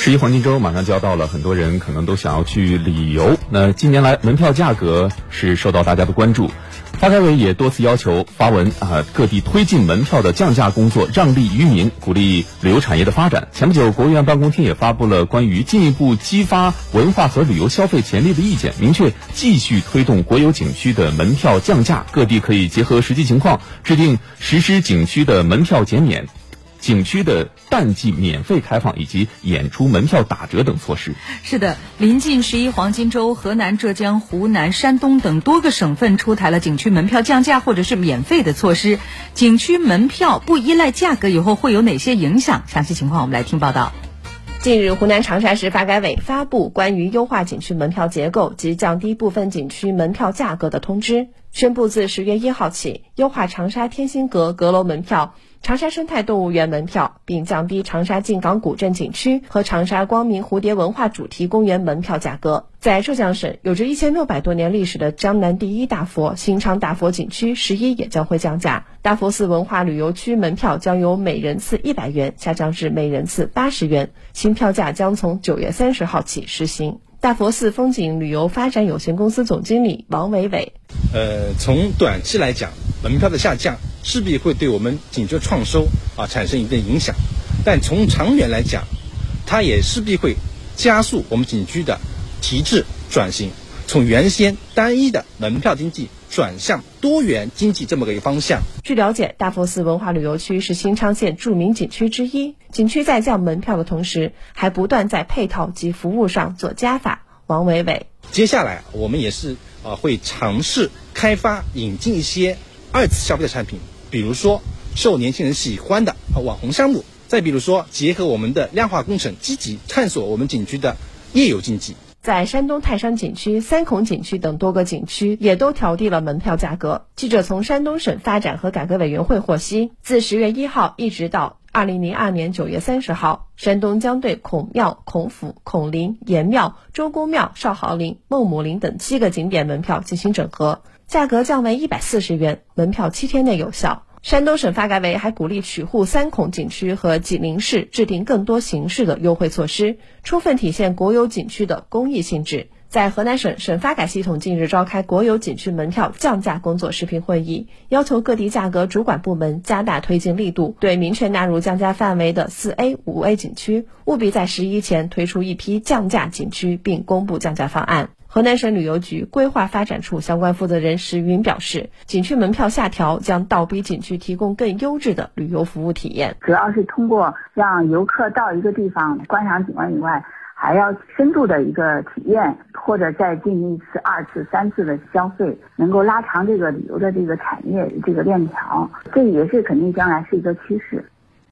十一黄金周马上就要到了，很多人可能都想要去旅游。那近年来门票价格是受到大家的关注，发改委也多次要求发文啊，各地推进门票的降价工作，让利于民，鼓励旅游产业的发展。前不久，国务院办公厅也发布了关于进一步激发文化和旅游消费潜力的意见，明确继续推动国有景区的门票降价，各地可以结合实际情况制定实施景区的门票减免。景区的淡季免费开放以及演出门票打折等措施。是的，临近十一黄金周，河南、浙江、湖南、山东等多个省份出台了景区门票降价或者是免费的措施。景区门票不依赖价格，以后会有哪些影响？详细情况我们来听报道。近日，湖南长沙市发改委发布关于优化景区门票结构及降低部分景区门票价格的通知，宣布自十月一号起，优化长沙天心阁阁楼门票。长沙生态动物园门票，并降低长沙靖港古镇景区和长沙光明蝴蝶文化主题公园门票价格。在浙江省有着一千六百多年历史的江南第一大佛新昌大佛景区，十一也将会降价。大佛寺文化旅游区门票将由每人次一百元下降至每人次八十元，新票价将从九月三十号起实行。大佛寺风景旅游发展有限公司总经理王伟伟：呃，从短期来讲，门票的下降。势必会对我们景区创收啊产生一定影响，但从长远来讲，它也势必会加速我们景区的提质转型，从原先单一的门票经济转向多元经济这么个一个方向。据了解，大佛寺文化旅游区是新昌县著名景区之一，景区在降门票的同时，还不断在配套及服务上做加法。王伟伟，接下来我们也是啊会尝试开发引进一些二次消费的产品。比如说受年轻人喜欢的网红项目，再比如说结合我们的量化工程，积极探索我们景区的夜游经济。在山东泰山景区、三孔景区等多个景区也都调低了门票价格。记者从山东省发展和改革委员会获悉，自十月一号一直到二零零二年九月三十号，山东将对孔庙、孔府、孔林、爷庙、周公庙、少昊陵、孟母陵等七个景点门票进行整合。价格降为一百四十元，门票七天内有效。山东省发改委还鼓励曲沪三孔景区和济宁市制定更多形式的优惠措施，充分体现国有景区的公益性质。在河南省省发改系统近日召开国有景区门票降价工作视频会议，要求各地价格主管部门加大推进力度，对明确纳入降价范围的四 A、五 A 景区，务必在十一前推出一批降价景区，并公布降价方案。河南省旅游局规划发展处相关负责人石云表示，景区门票下调将倒逼景区提供更优质的旅游服务体验。主要是通过让游客到一个地方观赏景观以外，还要深度的一个体验，或者再进行一次、二次、三次的消费，能够拉长这个旅游的这个产业这个链条，这也是肯定将来是一个趋势。